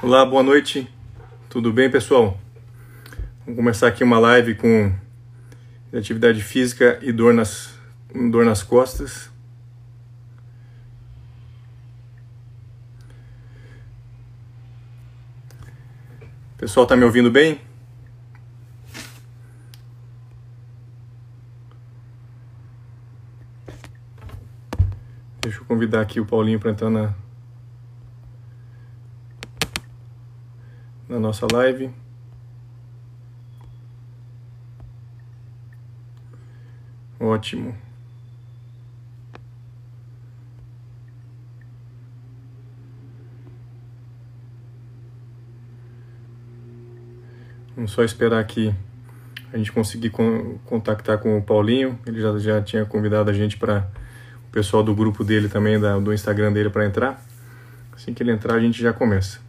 Olá, boa noite. Tudo bem, pessoal? Vamos começar aqui uma live com atividade física e dor nas, dor nas costas. Pessoal, tá me ouvindo bem? Deixa eu convidar aqui o Paulinho para entrar na, na nossa live. Ótimo. Vamos só esperar aqui a gente conseguir contactar com o Paulinho. Ele já, já tinha convidado a gente para o pessoal do grupo dele também, da, do Instagram dele para entrar. Assim que ele entrar, a gente já começa.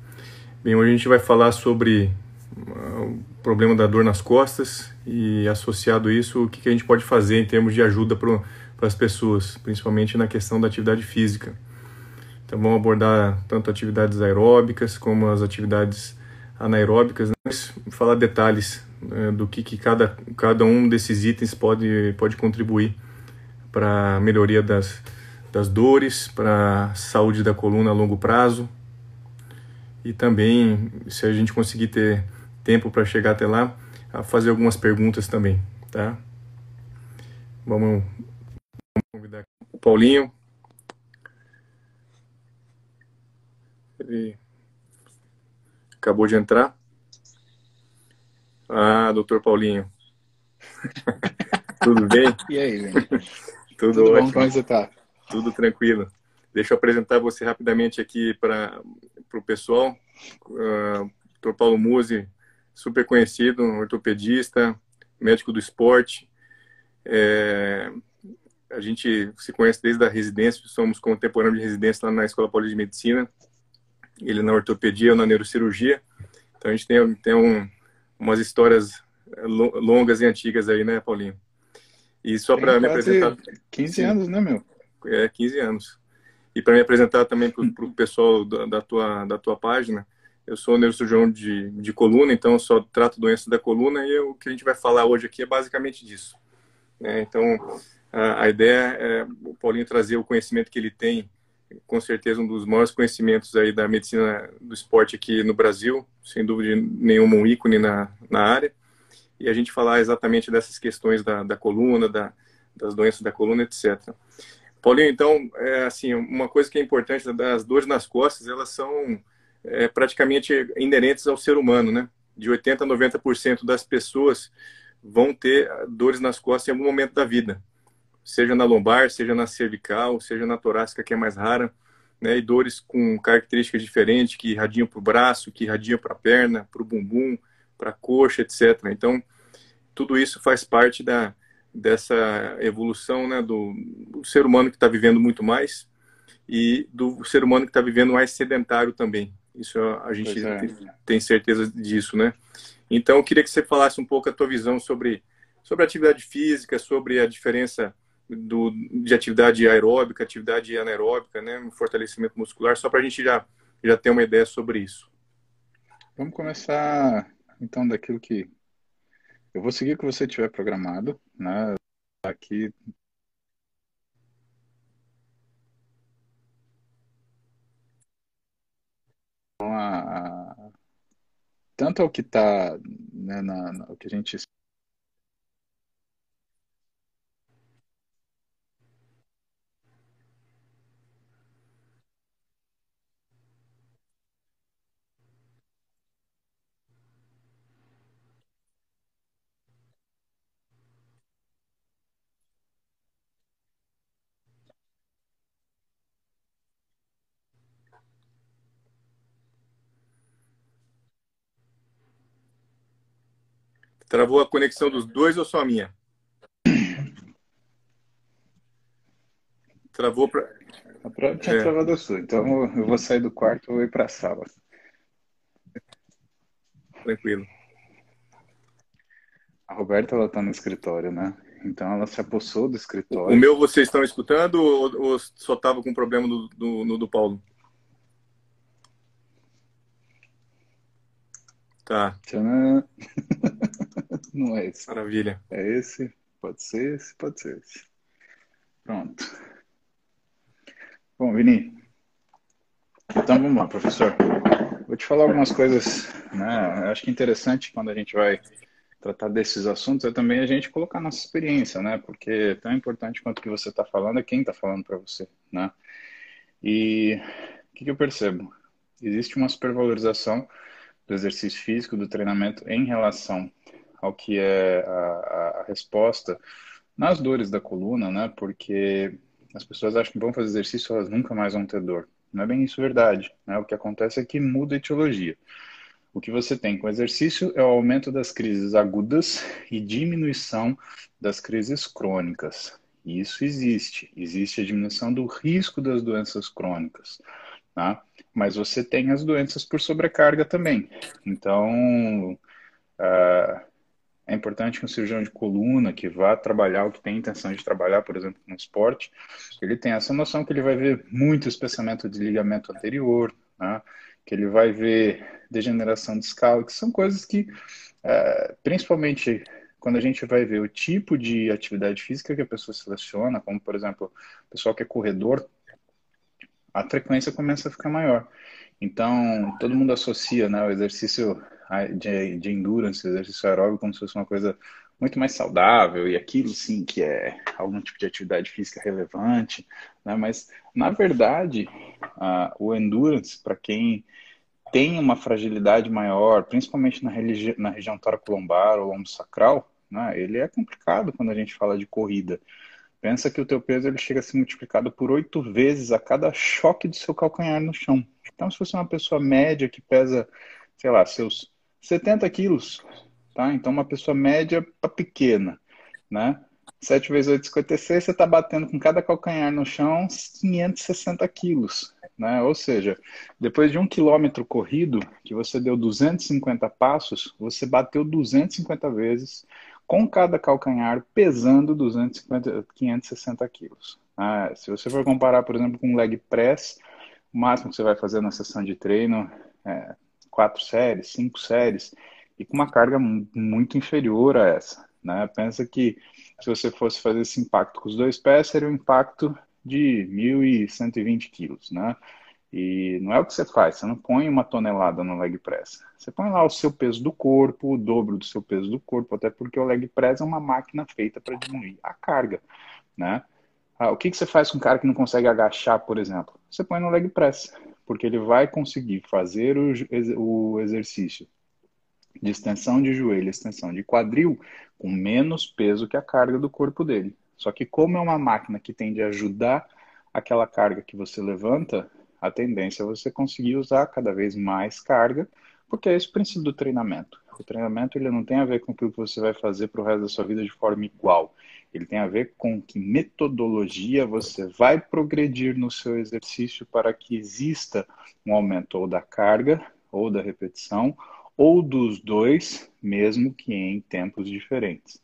Bem, hoje a gente vai falar sobre uh, o problema da dor nas costas e associado a isso, o que, que a gente pode fazer em termos de ajuda para as pessoas, principalmente na questão da atividade física. Então vamos abordar tanto atividades aeróbicas como as atividades anaeróbicas, né? mas falar detalhes né, do que, que cada, cada um desses itens pode, pode contribuir para a melhoria das, das dores, para a saúde da coluna a longo prazo e também, se a gente conseguir ter tempo para chegar até lá, a fazer algumas perguntas também, tá? Vamos, vamos convidar o Paulinho. Ele acabou de entrar. Ah, doutor Paulinho. Tudo bem? E aí, velho? Tudo, Tudo ótimo. bom? Como você tá? Tudo tranquilo. Deixa eu apresentar você rapidamente aqui para o pessoal. Uh, Dr. Paulo Musi, super conhecido, ortopedista, médico do esporte. É, a gente se conhece desde a residência, somos contemporâneos de residência lá na Escola Paulista de Medicina. Ele na ortopedia, eu na neurocirurgia. Então a gente tem, tem um, umas histórias longas e antigas aí, né, Paulinho? E só para me apresentar. 15 sim, anos, né, meu? É, 15 anos. E para me apresentar também para o pessoal da, da, tua, da tua página, eu sou neurocirurgião de, de coluna, então só trato doenças da coluna e o que a gente vai falar hoje aqui é basicamente disso. É, então, a, a, ideia é o Paulinho trazer o conhecimento que ele tem, com certeza um dos maiores conhecimentos aí da medicina do esporte aqui no Brasil, sem dúvida nenhuma um ícone na, na área, e a gente falar exatamente dessas questões da, da coluna, da, das doenças da coluna, etc. Paulinho, então, é, assim, uma coisa que é importante, das dores nas costas, elas são é, praticamente inerentes ao ser humano, né? De 80% a 90% das pessoas vão ter dores nas costas em algum momento da vida. Seja na lombar, seja na cervical, seja na torácica, que é mais rara, né? E dores com características diferentes, que irradiam para o braço, que irradiam para a perna, para o bumbum, para a coxa, etc. Então, tudo isso faz parte da, dessa evolução né, do, do ser humano que está vivendo muito mais e do ser humano que está vivendo mais sedentário também. Isso a gente é. tem certeza disso, né? Então, eu queria que você falasse um pouco a tua visão sobre, sobre a atividade física, sobre a diferença do, de atividade aeróbica, atividade anaeróbica, né? Um fortalecimento muscular, só para a gente já, já ter uma ideia sobre isso. Vamos começar, então, daquilo que eu vou seguir o que você tiver programado, né? Aqui então, a, tanto ao que está né, na, na, o que a gente Travou a conexão dos dois ou só a minha? Travou para. Tinha é. travado a sua, então eu vou sair do quarto e vou ir para a sala. Tranquilo. A Roberta ela tá no escritório, né? Então ela se apossou do escritório. O meu vocês estão escutando ou, ou só tava com problema do, do, no do Paulo? Tá. Tcharam. Não é esse. Maravilha. É esse? Pode ser esse, pode ser esse. Pronto. Bom, Vini. Então vamos lá, professor. Vou te falar algumas coisas, né? Acho que é interessante quando a gente vai tratar desses assuntos é também a gente colocar nossa experiência, né? Porque tão importante quanto o que você está falando é quem está falando para você, né? E o que, que eu percebo? Existe uma supervalorização do exercício físico, do treinamento em relação ao que é a, a resposta nas dores da coluna, né? Porque as pessoas acham que vão fazer exercício, elas nunca mais vão ter dor. Não é bem isso verdade. Né? O que acontece é que muda a etiologia. O que você tem com exercício é o aumento das crises agudas e diminuição das crises crônicas. Isso existe. Existe a diminuição do risco das doenças crônicas. Tá? Mas você tem as doenças por sobrecarga também. Então, uh, é importante que um cirurgião de coluna que vá trabalhar, ou que tem intenção de trabalhar, por exemplo, no esporte, ele tenha essa noção que ele vai ver muito espessamento de ligamento anterior, né? que ele vai ver degeneração discal, que são coisas que, é, principalmente quando a gente vai ver o tipo de atividade física que a pessoa seleciona, como, por exemplo, o pessoal que é corredor, a frequência começa a ficar maior. Então, todo mundo associa né, o exercício de, de endurance, exercício aeróbico, como se fosse uma coisa muito mais saudável e aquilo sim que é algum tipo de atividade física relevante, né? mas na verdade o endurance para quem tem uma fragilidade maior, principalmente na, na região toracolombar ou lombo sacral, né? ele é complicado quando a gente fala de corrida. Pensa que o teu peso ele chega a ser multiplicado por oito vezes a cada choque do seu calcanhar no chão. Então, se você é uma pessoa média que pesa, sei lá, seus 70 quilos, tá? Então, uma pessoa média para pequena, né? 7 vezes 8, 56, você está batendo com cada calcanhar no chão 560 quilos, né? Ou seja, depois de um quilômetro corrido, que você deu 250 passos, você bateu 250 vezes com cada calcanhar pesando 250, 560 quilos. Ah, se você for comparar, por exemplo, com um leg press, o máximo que você vai fazer na sessão de treino é quatro séries, cinco séries, e com uma carga muito inferior a essa. Né? Pensa que se você fosse fazer esse impacto com os dois pés, seria um impacto de 1.120 quilos, né? E não é o que você faz, você não põe uma tonelada no leg press. Você põe lá o seu peso do corpo, o dobro do seu peso do corpo, até porque o leg press é uma máquina feita para diminuir a carga, né? Ah, o que, que você faz com um cara que não consegue agachar, por exemplo? Você põe no leg press, porque ele vai conseguir fazer o, o exercício de extensão de joelho, extensão de quadril, com menos peso que a carga do corpo dele. Só que como é uma máquina que tende a ajudar aquela carga que você levanta, a tendência é você conseguir usar cada vez mais carga, porque é esse o princípio do treinamento. O treinamento ele não tem a ver com aquilo que você vai fazer para o resto da sua vida de forma igual. Ele tem a ver com que metodologia você vai progredir no seu exercício para que exista um aumento ou da carga, ou da repetição, ou dos dois, mesmo que em tempos diferentes.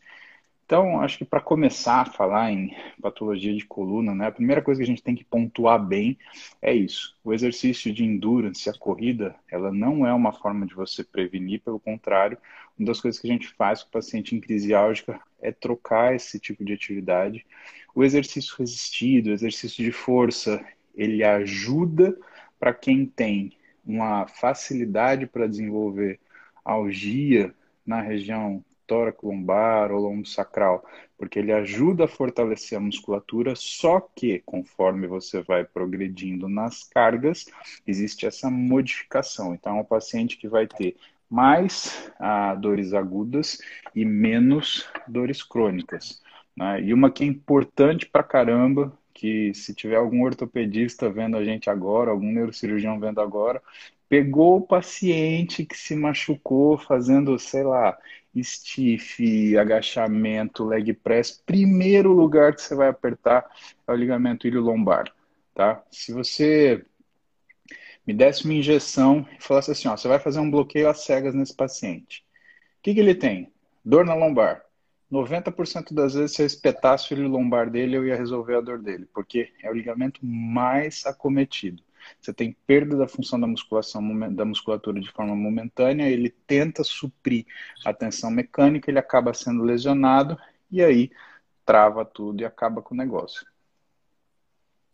Então, acho que para começar a falar em patologia de coluna, né, a primeira coisa que a gente tem que pontuar bem é isso. O exercício de endurance, a corrida, ela não é uma forma de você prevenir, pelo contrário, uma das coisas que a gente faz com o paciente em crise álgica é trocar esse tipo de atividade. O exercício resistido, o exercício de força, ele ajuda para quem tem uma facilidade para desenvolver algia na região tórax lombar ou lombo sacral, porque ele ajuda a fortalecer a musculatura, só que conforme você vai progredindo nas cargas, existe essa modificação. Então, é um paciente que vai ter mais ah, dores agudas e menos dores crônicas. Né? E uma que é importante pra caramba, que se tiver algum ortopedista vendo a gente agora, algum neurocirurgião vendo agora, pegou o paciente que se machucou fazendo, sei lá, stiff, agachamento, leg press, primeiro lugar que você vai apertar é o ligamento ilho-lombar, tá? Se você me desse uma injeção e falasse assim, ó, você vai fazer um bloqueio às cegas nesse paciente. O que, que ele tem? Dor na lombar. 90% das vezes, se eu espetasse o lombar dele, eu ia resolver a dor dele, porque é o ligamento mais acometido. você tem perda da função da musculação da musculatura de forma momentânea, ele tenta suprir a tensão mecânica, ele acaba sendo lesionado e aí trava tudo e acaba com o negócio.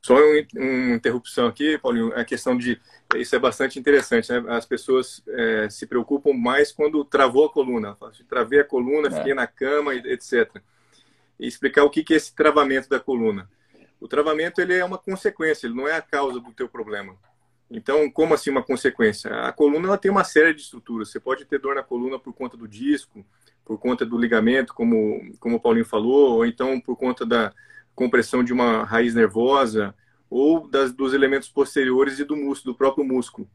Só uma interrupção aqui, Paulinho, a questão de. Isso é bastante interessante, né? As pessoas é, se preocupam mais quando travou a coluna. Travei a coluna, é. fiquei na cama, etc. E explicar o que é esse travamento da coluna. O travamento ele é uma consequência, ele não é a causa do teu problema. Então, como assim uma consequência? A coluna ela tem uma série de estruturas. Você pode ter dor na coluna por conta do disco, por conta do ligamento, como, como o Paulinho falou, ou então por conta da, compressão de uma raiz nervosa ou das, dos elementos posteriores e do músculo, do próprio músculo.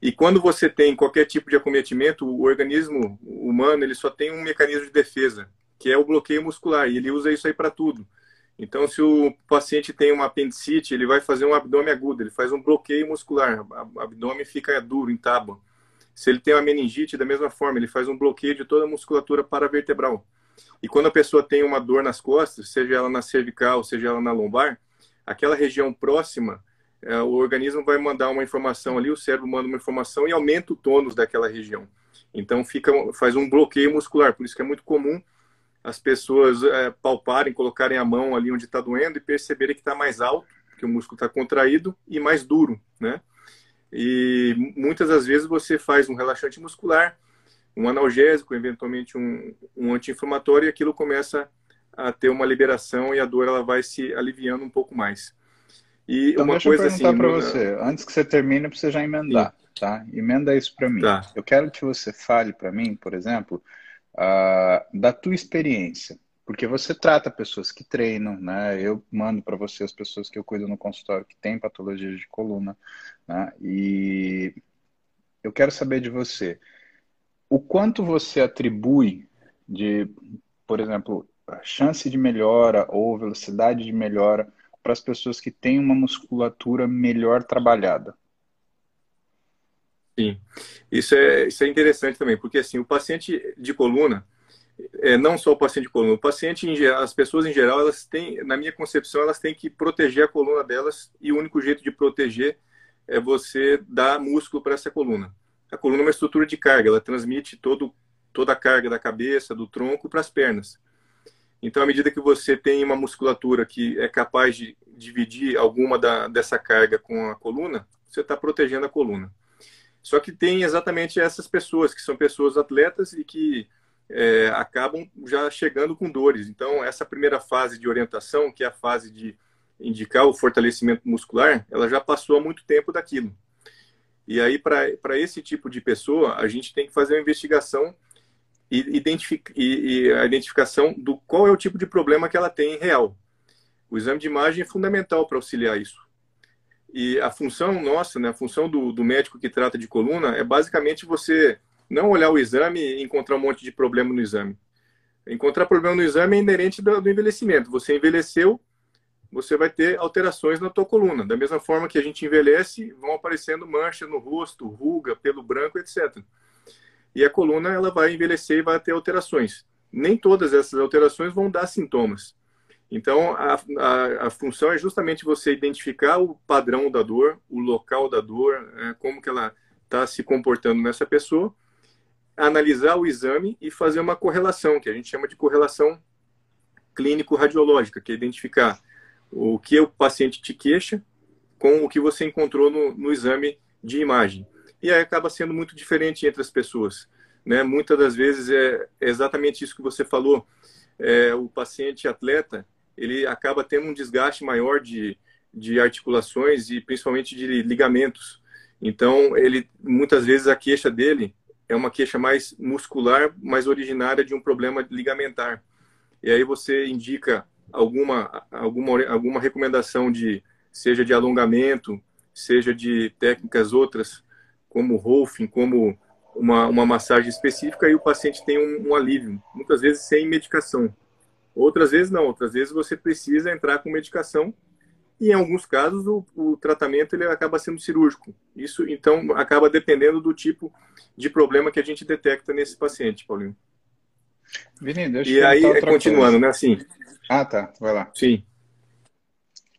E quando você tem qualquer tipo de acometimento, o organismo humano ele só tem um mecanismo de defesa, que é o bloqueio muscular, e ele usa isso aí para tudo. Então, se o paciente tem uma apendicite, ele vai fazer um abdômen agudo, ele faz um bloqueio muscular, o abdômen fica duro, em tábua. Se ele tem uma meningite, da mesma forma, ele faz um bloqueio de toda a musculatura paravertebral. E quando a pessoa tem uma dor nas costas, seja ela na cervical, seja ela na lombar, aquela região próxima, é, o organismo vai mandar uma informação ali, o cérebro manda uma informação e aumenta o tônus daquela região. Então fica, faz um bloqueio muscular. Por isso que é muito comum as pessoas é, palparem, colocarem a mão ali onde está doendo e perceberem que está mais alto, que o músculo está contraído e mais duro, né? E muitas das vezes você faz um relaxante muscular, um analgésico, eventualmente um, um anti-inflamatório, e aquilo começa a ter uma liberação e a dor ela vai se aliviando um pouco mais. E então, uma deixa coisa eu perguntar assim, para você, antes que você termine, para você já emendar, Sim. tá? Emenda isso para mim. Tá. Eu quero que você fale para mim, por exemplo, uh, da tua experiência, porque você trata pessoas que treinam, né? Eu mando para você as pessoas que eu cuido no consultório que têm patologias de coluna, né? E eu quero saber de você o quanto você atribui de, por exemplo, chance de melhora ou velocidade de melhora para as pessoas que têm uma musculatura melhor trabalhada? Sim, isso é, isso é interessante também, porque assim, o paciente de coluna, é, não só o paciente de coluna, o paciente, geral, as pessoas em geral, elas têm, na minha concepção, elas têm que proteger a coluna delas e o único jeito de proteger é você dar músculo para essa coluna. A coluna é uma estrutura de carga, ela transmite todo, toda a carga da cabeça, do tronco para as pernas. Então, à medida que você tem uma musculatura que é capaz de dividir alguma da, dessa carga com a coluna, você está protegendo a coluna. Só que tem exatamente essas pessoas, que são pessoas atletas e que é, acabam já chegando com dores. Então, essa primeira fase de orientação, que é a fase de indicar o fortalecimento muscular, ela já passou há muito tempo daquilo. E aí, para esse tipo de pessoa, a gente tem que fazer uma investigação e, identific, e, e, a identificação do qual é o tipo de problema que ela tem real. O exame de imagem é fundamental para auxiliar isso. E a função nossa, né, a função do, do médico que trata de coluna é basicamente você não olhar o exame e encontrar um monte de problema no exame. Encontrar problema no exame é inerente do, do envelhecimento. Você envelheceu, você vai ter alterações na tua coluna. Da mesma forma que a gente envelhece, vão aparecendo manchas no rosto, ruga, pelo branco, etc. E a coluna ela vai envelhecer e vai ter alterações. Nem todas essas alterações vão dar sintomas. Então, a, a, a função é justamente você identificar o padrão da dor, o local da dor, é, como que ela está se comportando nessa pessoa, analisar o exame e fazer uma correlação, que a gente chama de correlação clínico-radiológica, que é identificar o que o paciente te queixa com o que você encontrou no, no exame de imagem. E aí acaba sendo muito diferente entre as pessoas. Né? Muitas das vezes é exatamente isso que você falou. É, o paciente atleta, ele acaba tendo um desgaste maior de, de articulações e principalmente de ligamentos. Então, ele muitas vezes a queixa dele é uma queixa mais muscular, mais originária de um problema ligamentar. E aí você indica alguma, alguma, alguma recomendação de seja de alongamento, seja de técnicas outras, como Rolfing, como uma, uma massagem específica, e o paciente tem um, um, alívio, muitas vezes sem medicação. Outras vezes não, outras vezes você precisa entrar com medicação e em alguns casos o, o tratamento ele acaba sendo cirúrgico. Isso então acaba dependendo do tipo de problema que a gente detecta nesse paciente, Paulinho. Vini, e aí, continuando, coisa. né? Assim. Ah, tá. Vai lá. Sim.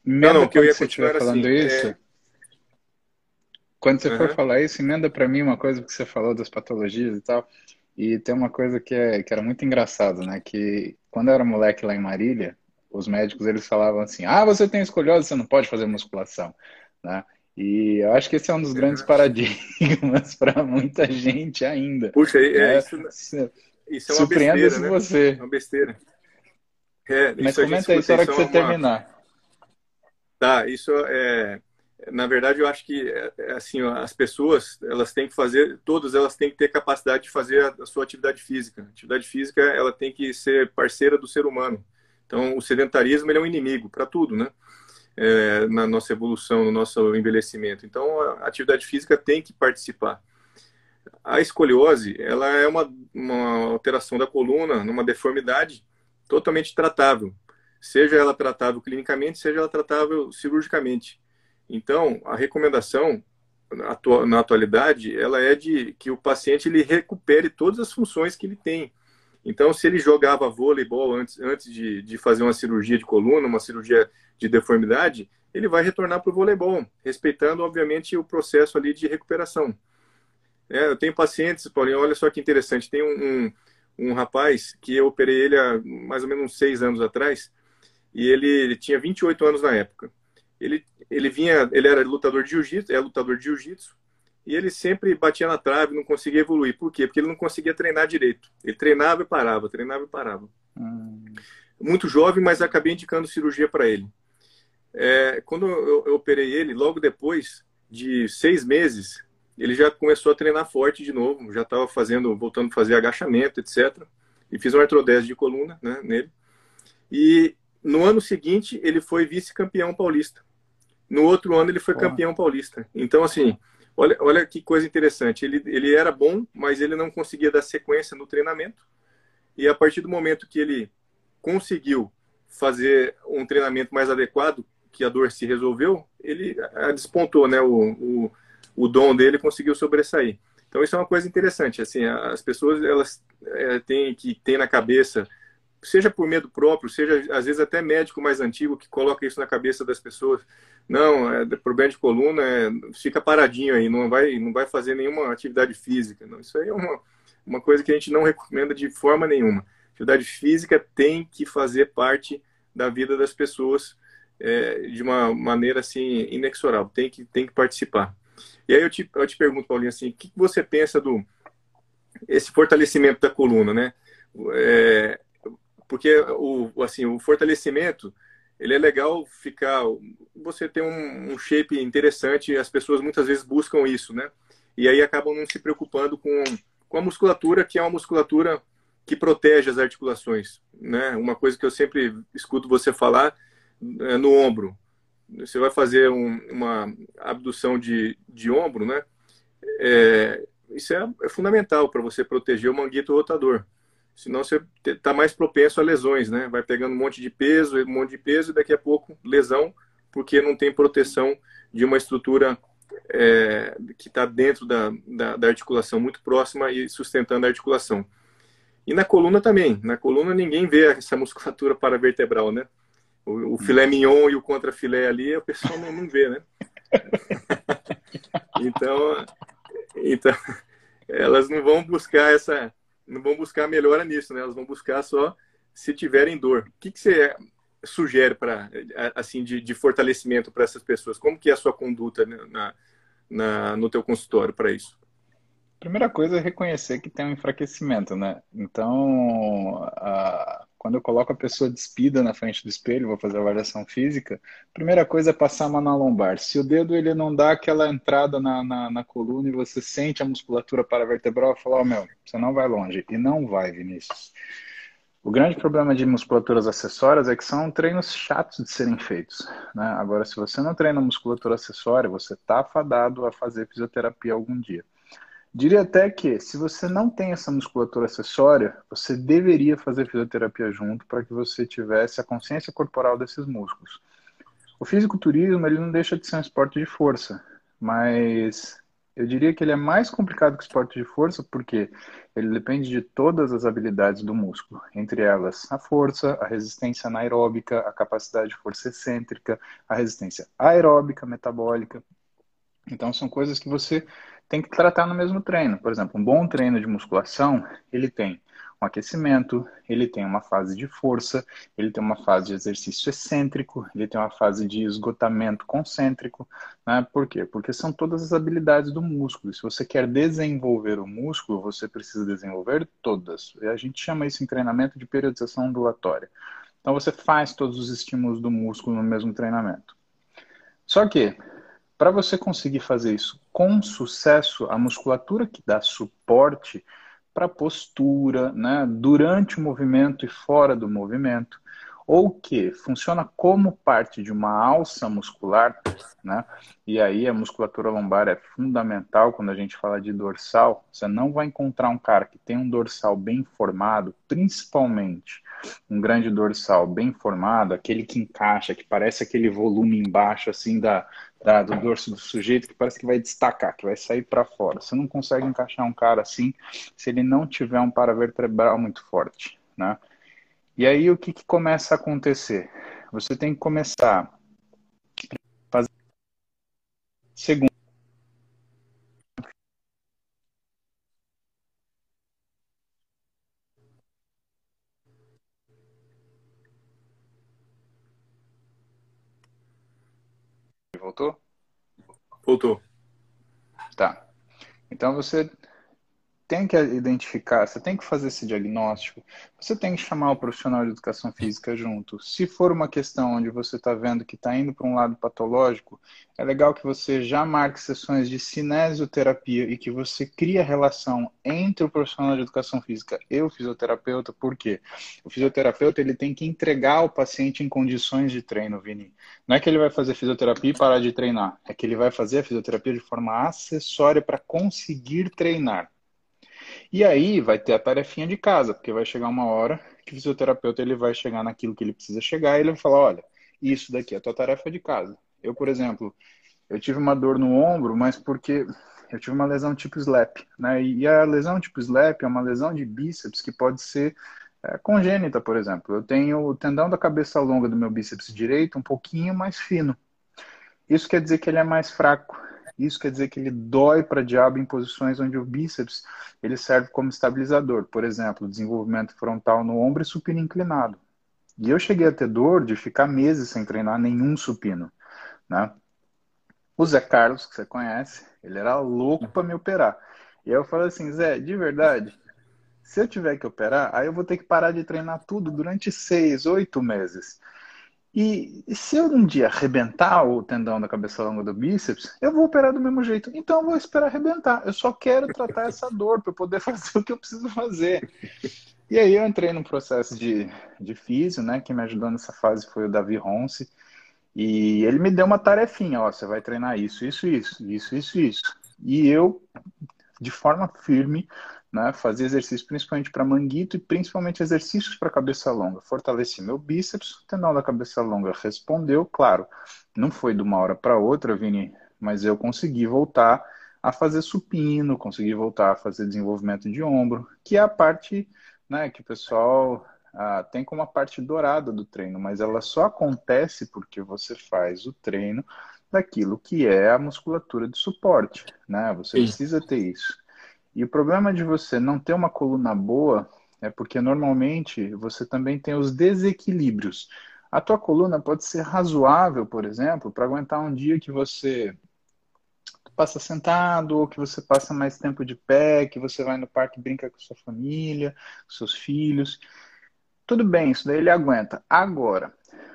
Mesmo não, não, que eu ia continuar falando assim, isso. É... quando você uhum. for falar isso, emenda para mim uma coisa que você falou das patologias e tal. E tem uma coisa que, é, que era muito engraçado, né? Que quando eu era moleque lá em Marília, os médicos eles falavam assim: ah, você tem escoliose, você não pode fazer musculação, né? E eu acho que esse é um dos grandes paradigmas para muita gente ainda. Puxa, é, é, isso, isso é uma besteira, né? você. É uma besteira. É, Mas comenta aí, só hora que você uma... terminar. Tá, isso é... Na verdade, eu acho que é, é assim, as pessoas, elas têm que fazer, todas elas têm que ter capacidade de fazer a, sua atividade física. A atividade física, ela tem que ser parceira do ser humano. Então, o sedentarismo ele é um inimigo para tudo, né? É, na nossa evolução, no nosso envelhecimento. Então, a atividade física tem que participar. A escoliose, ela é uma, uma alteração da coluna, numa deformidade totalmente tratável. Seja ela tratável clinicamente, seja ela tratável cirurgicamente. Então, a recomendação na atualidade, ela é de que o paciente ele recupere todas as funções que ele tem. Então, se ele jogava voleibol antes, antes de, de fazer uma cirurgia de coluna, uma cirurgia de deformidade, ele vai retornar para o voleibol, respeitando, obviamente, o processo ali de recuperação. É, eu tenho pacientes, Paulinho, olha só que interessante, tem um, um, um, rapaz que eu operei ele há mais ou menos uns seis anos atrás, e ele, ele tinha 28 anos na época. Ele, ele vinha, ele era lutador de jiu-jitsu, é lutador de jiu-jitsu, e ele sempre batia na trave, não conseguia evoluir. Por quê? Porque ele não conseguia treinar direito. Ele treinava e parava, treinava e parava. Hum. Muito jovem, mas acabei indicando cirurgia para ele. É, quando eu, eu, operei ele, logo depois de seis meses, ele já começou a treinar forte de novo, já estava fazendo, voltando a fazer agachamento, etc. E fiz uma artrodese de coluna né, nele. E no ano seguinte, ele foi vice-campeão paulista. No outro ano, ele foi campeão paulista. Então, assim, Olha, olha que coisa interessante. Ele, ele era bom, mas ele não conseguia dar sequência no treinamento. E a partir do momento que ele conseguiu fazer um treinamento mais adequado, que a dor se resolveu, ele despontou, né? O, o, o dom dele conseguiu sobressair. Então isso é uma coisa interessante. Assim, as pessoas elas é, têm que ter na cabeça seja por medo próprio, seja às vezes até médico mais antigo que coloca isso na cabeça das pessoas. Não, é problema de coluna, é, fica paradinho aí, não vai, não vai fazer nenhuma atividade física. Não, isso aí é uma, uma coisa que a gente não recomenda de forma nenhuma. Atividade física tem que fazer parte da vida das pessoas é, de uma maneira assim inexorável, tem que, tem que participar. E aí eu te, eu te pergunto, Paulinho, assim, o que você pensa do esse fortalecimento da coluna, né? É, porque o, assim, o fortalecimento, ele é legal ficar, você tem um, um shape interessante, as pessoas muitas vezes buscam isso, né? E aí acabam não se preocupando com, com a musculatura, que é uma musculatura que protege as articulações, né? Uma coisa que eu sempre escuto você falar é no ombro. Você vai fazer um, uma abdução de, de ombro, né? É, isso é, é fundamental para você proteger o manguito rotador senão você está mais propenso a lesões, né? Vai pegando um monte de peso, um monte de peso e daqui a pouco lesão, porque não tem proteção de uma estrutura é, que está dentro da, da, da, articulação, muito próxima e sustentando a articulação. E na coluna também. Na coluna ninguém vê essa musculatura paravertebral, né? O, o filé mignon e o contrafilé ali, a pessoa não, não vê, né? então, então, elas não vão buscar essa não vão buscar melhora nisso, né? Elas vão buscar só se tiverem dor. O que, que você sugere para assim de, de fortalecimento para essas pessoas? Como que é a sua conduta na, na no teu consultório para isso? Primeira coisa é reconhecer que tem um enfraquecimento, né? Então, a, quando eu coloco a pessoa despida na frente do espelho, vou fazer avaliação física, a primeira coisa é passar a mão na lombar. Se o dedo ele não dá aquela entrada na, na, na coluna e você sente a musculatura paravertebral, falar, oh, meu, você não vai longe. E não vai, Vinícius. O grande problema de musculaturas acessórias é que são treinos chatos de serem feitos. Né? Agora, se você não treina musculatura acessória, você está afadado a fazer fisioterapia algum dia. Diria até que, se você não tem essa musculatura acessória, você deveria fazer fisioterapia junto para que você tivesse a consciência corporal desses músculos. O fisiculturismo ele não deixa de ser um esporte de força, mas eu diria que ele é mais complicado que o esporte de força porque ele depende de todas as habilidades do músculo, entre elas a força, a resistência anaeróbica, a capacidade de força excêntrica, a resistência aeróbica, metabólica, Então são coisas que você tem que tratar no mesmo treino. Por exemplo, um bom treino de musculação, ele tem um aquecimento, ele tem uma fase de força, ele tem uma fase de exercício excêntrico, ele tem uma fase de esgotamento concêntrico. Né? Por quê? Porque são todas as habilidades do músculo. Se você quer desenvolver o músculo, você precisa desenvolver todas. E a gente chama isso em treinamento de periodização ondulatória. Então você faz todos os estímulos do músculo no mesmo treinamento. Só que, para você conseguir fazer isso com sucesso, a musculatura que dá suporte para postura, né, durante o movimento e fora do movimento, ou que funciona como parte de uma alça muscular, né? E aí a musculatura lombar é fundamental quando a gente fala de dorsal. Você não vai encontrar um cara que tem um dorsal bem formado, principalmente um grande dorsal bem formado, aquele que encaixa, que parece aquele volume embaixo assim da da, do dorso do sujeito que parece que vai destacar, que vai sair para fora. Você não consegue encaixar um cara assim se ele não tiver um paravertebral muito forte, né? E aí o que, que começa a acontecer? Você tem que começar a fazer segundo Voltou? Voltou. Tá. Então você tem que identificar, você tem que fazer esse diagnóstico, você tem que chamar o profissional de educação física junto. Se for uma questão onde você está vendo que está indo para um lado patológico, é legal que você já marque sessões de cinesioterapia e que você crie a relação entre o profissional de educação física e o fisioterapeuta, porque o fisioterapeuta ele tem que entregar o paciente em condições de treino, Vini. Não é que ele vai fazer fisioterapia e parar de treinar, é que ele vai fazer a fisioterapia de forma acessória para conseguir treinar. E aí vai ter a tarefinha de casa, porque vai chegar uma hora que o fisioterapeuta ele vai chegar naquilo que ele precisa chegar e ele vai falar, olha, isso daqui é a tua tarefa de casa. Eu, por exemplo, eu tive uma dor no ombro, mas porque eu tive uma lesão tipo SLAP, né? E a lesão tipo SLAP é uma lesão de bíceps que pode ser é, congênita, por exemplo. Eu tenho o tendão da cabeça longa do meu bíceps direito um pouquinho mais fino. Isso quer dizer que ele é mais fraco. Isso quer dizer que ele dói para diabo em posições onde o bíceps ele serve como estabilizador. Por exemplo, desenvolvimento frontal no ombro e supino inclinado. E eu cheguei a ter dor de ficar meses sem treinar nenhum supino. Né? O Zé Carlos, que você conhece, ele era louco para me operar. E eu falei assim, Zé, de verdade, se eu tiver que operar, aí eu vou ter que parar de treinar tudo durante seis, oito meses. E se eu um dia arrebentar o tendão da cabeça longa do bíceps, eu vou operar do mesmo jeito. Então eu vou esperar arrebentar. Eu só quero tratar essa dor para poder fazer o que eu preciso fazer. E aí eu entrei num processo de, de físio, né? Quem me ajudou nessa fase foi o Davi Ronce. E ele me deu uma tarefinha, ó, você vai treinar isso, isso, isso, isso, isso, isso. E eu, de forma firme, né? Fazer exercício principalmente para manguito e principalmente exercícios para cabeça longa. Fortaleci meu bíceps, o tendão da cabeça longa respondeu, claro, não foi de uma hora para outra, Vini, mas eu consegui voltar a fazer supino, consegui voltar a fazer desenvolvimento de ombro, que é a parte né, que o pessoal ah, tem como a parte dourada do treino, mas ela só acontece porque você faz o treino daquilo que é a musculatura de suporte, né? Você precisa ter isso. E o problema de você não ter uma coluna boa é porque normalmente você também tem os desequilíbrios. A tua coluna pode ser razoável, por exemplo, para aguentar um dia que você passa sentado ou que você passa mais tempo de pé, que você vai no parque e brinca com sua família, com seus filhos. Tudo bem, isso daí ele aguenta. Agora,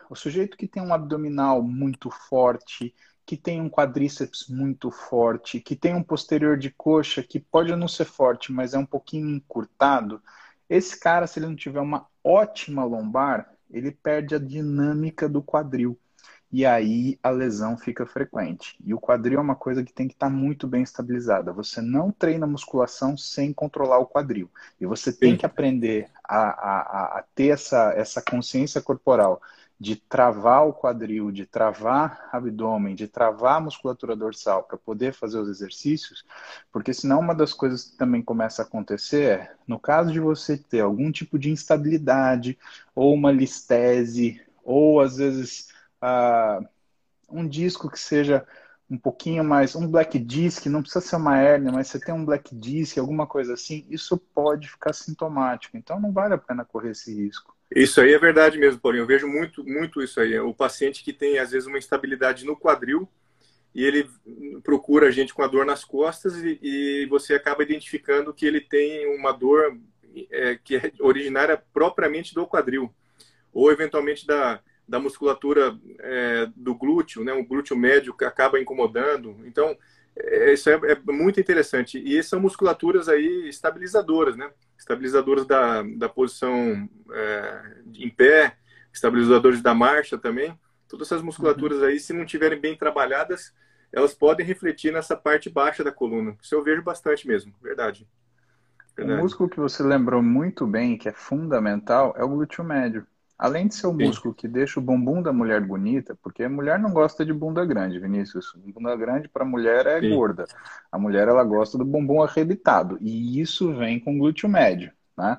o sujeito que tem um abdominal muito forte, que tem um quadríceps muito forte, que tem um posterior de coxa que pode não ser forte, mas é um pouquinho encurtado, esse cara, se ele não tiver uma ótima lombar, ele perde a dinâmica do quadril. E aí a lesão fica frequente. E o quadril é uma coisa que tem que estar tá muito bem estabilizada. Você não treina musculação sem controlar o quadril. E você tem Sim. que aprender a, a, a ter essa, essa consciência corporal de travar o quadril, de travar abdômen, de travar a musculatura dorsal para poder fazer os exercícios, porque senão uma das coisas que também começa a acontecer é, no caso de você ter algum tipo de instabilidade, ou uma listese, ou às vezes uh, um disco que seja um pouquinho mais, um black disc, não precisa ser uma hérnia, mas você tem um black disc, alguma coisa assim, isso pode ficar sintomático. Então não vale a pena correr esse risco. Isso aí é verdade mesmo, Paulinho. Eu vejo muito, muito isso aí. O paciente que tem, às vezes, uma instabilidade no quadril e ele procura a gente com a dor nas costas e, e você acaba identificando que ele tem uma dor é, que é originária propriamente do quadril ou, eventualmente, da, da musculatura é, do glúteo, né? O glúteo médio acaba incomodando. Então, é, isso é, é, muito interessante. E são musculaturas aí estabilizadoras, né? Estabilizadoras da, da posição é, em pé, estabilizadores da marcha também. Todas essas musculaturas uhum. aí, se não tiverem bem trabalhadas, elas podem refletir nessa parte baixa da coluna. Isso eu vejo bastante mesmo, verdade. verdade. O músculo que você lembrou muito bem, que é fundamental, é o glúteo médio. Além de ser o Sim. músculo que deixa o bumbum da mulher bonita, porque a mulher não gosta de bunda grande, Vinícius. Bunda grande para a mulher é Sim. gorda. A mulher ela gosta do bumbum arrebitado. E isso vem com glúteo médio, né?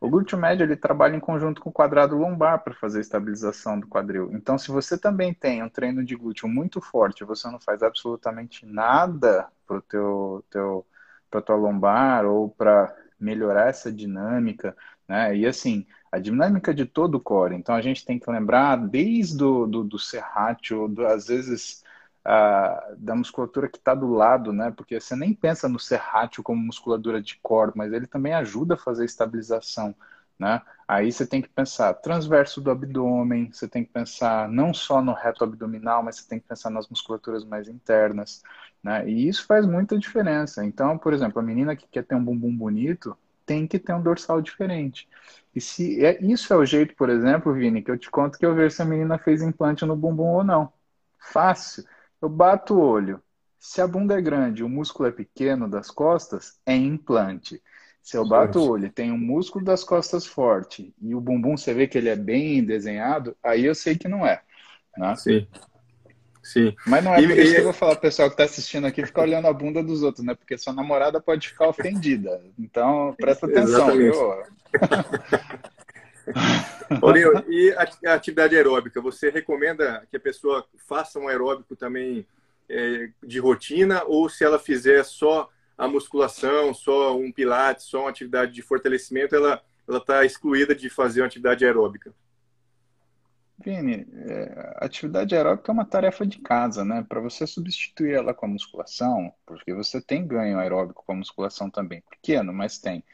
O glúteo médio ele trabalha em conjunto com o quadrado lombar para fazer a estabilização do quadril. Então, se você também tem um treino de glúteo muito forte, você não faz absolutamente nada para teu, teu, para tua lombar ou para melhorar essa dinâmica, né? E assim, a dinâmica de todo o core. Então a gente tem que lembrar desde do, do serrátil, do, às vezes uh, da musculatura que está do lado, né? Porque você nem pensa no serrátil como musculatura de core, mas ele também ajuda a fazer estabilização. Né? Aí você tem que pensar transverso do abdômen, você tem que pensar não só no reto abdominal, mas você tem que pensar nas musculaturas mais internas, né? E isso faz muita diferença. Então, por exemplo, a menina que quer ter um bumbum bonito tem que ter um dorsal diferente. E se é, isso é o jeito, por exemplo, Vini, que eu te conto que eu vejo se a menina fez implante no bumbum ou não. Fácil. Eu bato o olho. Se a bunda é grande, o músculo é pequeno das costas, é implante. Se eu bato o olho, tem um músculo das costas forte e o bumbum você vê que ele é bem desenhado, aí eu sei que não é. Né? Sim. Sim. Mas não é e, por isso e... que eu vou falar, pessoal que está assistindo aqui, ficar olhando a bunda dos outros, né? Porque sua namorada pode ficar ofendida. Então, presta atenção, viu? Paulinho, e a atividade aeróbica? Você recomenda que a pessoa faça um aeróbico também é, de rotina ou se ela fizer só a musculação, só um pilates, só uma atividade de fortalecimento, ela está excluída de fazer uma atividade aeróbica? Vini, é, atividade aeróbica é uma tarefa de casa, né? Para você substituir ela com a musculação, porque você tem ganho aeróbico com a musculação também, pequeno, mas tem.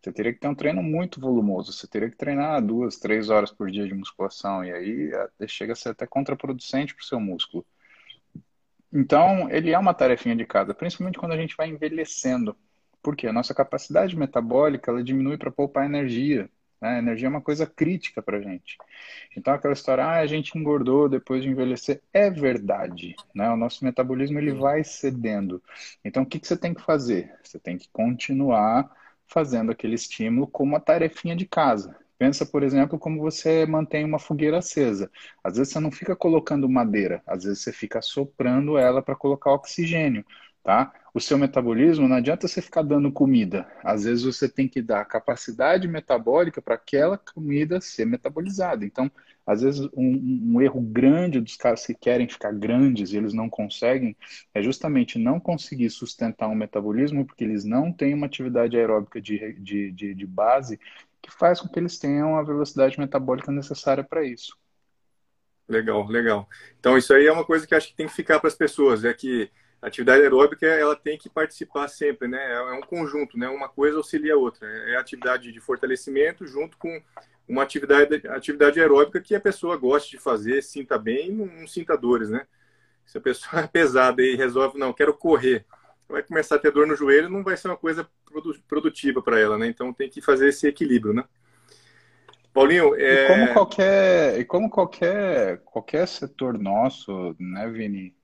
Você teria que ter um treino muito volumoso. Você teria que treinar duas, três horas por dia de musculação. E aí chega a ser até contraproducente para o seu músculo. Então, ele é uma tarefinha de casa, principalmente quando a gente vai envelhecendo. Porque a nossa capacidade metabólica ela diminui para poupar energia. Né? A energia é uma coisa crítica para a gente. Então, aquela história, ah, a gente engordou depois de envelhecer, é verdade. Né? O nosso metabolismo ele vai cedendo. Então, o que, que você tem que fazer? Você tem que continuar fazendo aquele estímulo como uma tarefinha de casa. Pensa, por exemplo, como você mantém uma fogueira acesa. Às vezes você não fica colocando madeira, às vezes você fica soprando ela para colocar oxigênio tá? O seu metabolismo não adianta você ficar dando comida. Às vezes você tem que dar capacidade metabólica para aquela comida ser metabolizada. Então, às vezes um, um, erro grande dos caras que querem ficar grandes e eles não conseguem é justamente não conseguir sustentar um metabolismo porque eles não têm uma atividade aeróbica de, de, de, de base que faz com que eles tenham a velocidade metabólica necessária para isso. Legal, legal. Então isso aí é uma coisa que acho que tem que ficar para as pessoas, é que a atividade aeróbica ela tem que participar sempre, né? É, é um conjunto, né? Uma coisa auxilia a outra. É a atividade de fortalecimento junto com uma atividade, atividade aeróbica que a pessoa goste de fazer, sinta bem não, não sinta dores, né? Se a pessoa é pesada e resolve, não, quero correr, vai começar a ter dor no joelho, não vai ser uma coisa produtiva para ela, né? Então tem que fazer esse equilíbrio, né? Paulinho, é... e como qualquer, e como qualquer, qualquer setor nosso, né, Vini?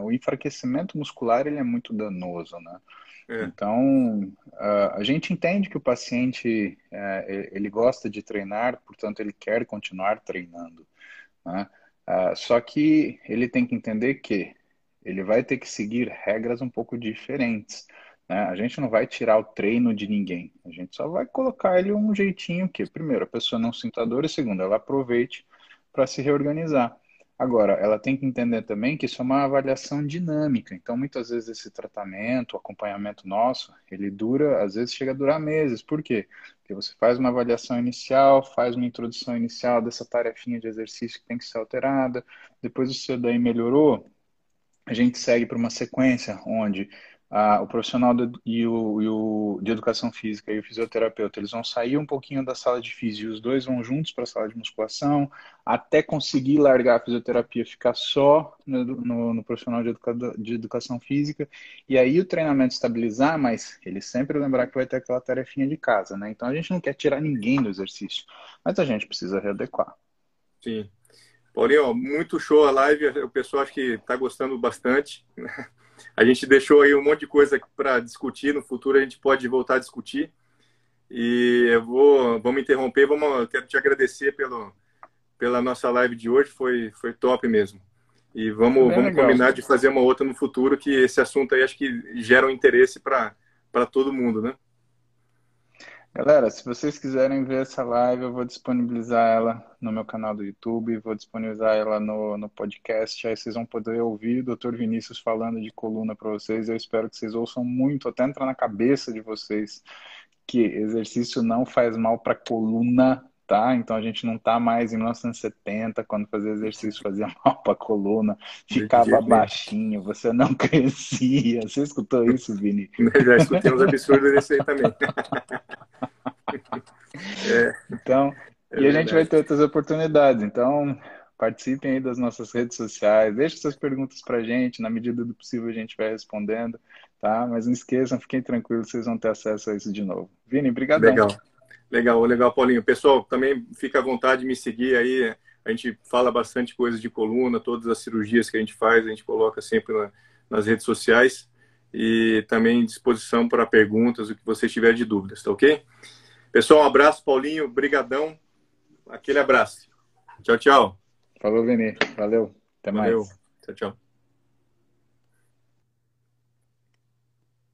O enfraquecimento muscular ele é muito danoso, né? É. Então, a gente entende que o paciente é, ele gosta de treinar, portanto ele quer continuar treinando, né? Só que ele tem que entender que ele vai ter que seguir regras um pouco diferentes. Né? A gente não vai tirar o treino de ninguém, a gente só vai colocar ele um jeitinho que, primeiro, a pessoa não sinta dor e segundo, ela aproveite para se reorganizar. Agora, ela tem que entender também que isso é uma avaliação dinâmica. Então, muitas vezes esse tratamento, o acompanhamento nosso, ele dura, às vezes chega a durar meses. Por quê? Porque você faz uma avaliação inicial, faz uma introdução inicial dessa tarefinha de exercício que tem que ser alterada. Depois o seu daí melhorou, a gente segue para uma sequência onde o profissional do, e, o, e, o, de educação física e o fisioterapeuta, eles vão sair um pouquinho da sala de física e os dois vão juntos para a sala de musculação, até conseguir largar a fisioterapia, ficar só no, no, no profissional de, educa, de, educação física, e aí o treinamento estabilizar, mas ele sempre lembrar que vai ter aquela tarefinha de casa, né? Então a gente não quer tirar ninguém do exercício, mas a gente precisa readequar. Sim. Paulinho, muito show a live, o pessoal acho que está gostando bastante, né? A gente deixou aí um monte de coisa para discutir. No futuro a gente pode voltar a discutir. E eu vou, vamos interromper. Vamos, quero te agradecer pelo, pela nossa live de hoje. Foi, foi top mesmo. E vamos, vamos combinar de fazer uma outra no futuro, que esse assunto aí acho que gera um interesse para todo mundo, né? Galera, se vocês quiserem ver essa live, eu vou disponibilizar ela no meu canal do YouTube, vou disponibilizar ela no, no podcast, aí vocês vão poder ouvir o Dr. Vinícius falando de coluna para vocês. Eu espero que vocês ouçam muito, até entrar na cabeça de vocês que exercício não faz mal para coluna, tá? Então a gente não tá mais em 1970, quando fazia exercício fazia mal para coluna, ficava baixinho, você não crescia. Você escutou isso, Vini? Já escutei uns absurdos desse aí também. é. Então, é e a gente vai ter outras oportunidades. Então, participem aí das nossas redes sociais, deixem suas perguntas para a gente, na medida do possível a gente vai respondendo, tá? Mas não esqueçam, fiquem tranquilos, vocês vão ter acesso a isso de novo. Vini, obrigado. Legal, legal, legal, Paulinho. Pessoal, também fica à vontade de me seguir aí, a gente fala bastante coisas de coluna, todas as cirurgias que a gente faz, a gente coloca sempre na, nas redes sociais e também disposição para perguntas, o que você tiver de dúvidas, tá ok? Pessoal, um abraço, Paulinho, brigadão, aquele abraço. Tchau, tchau. Falou, Vini. Valeu. Até Valeu. mais. Tchau, tchau.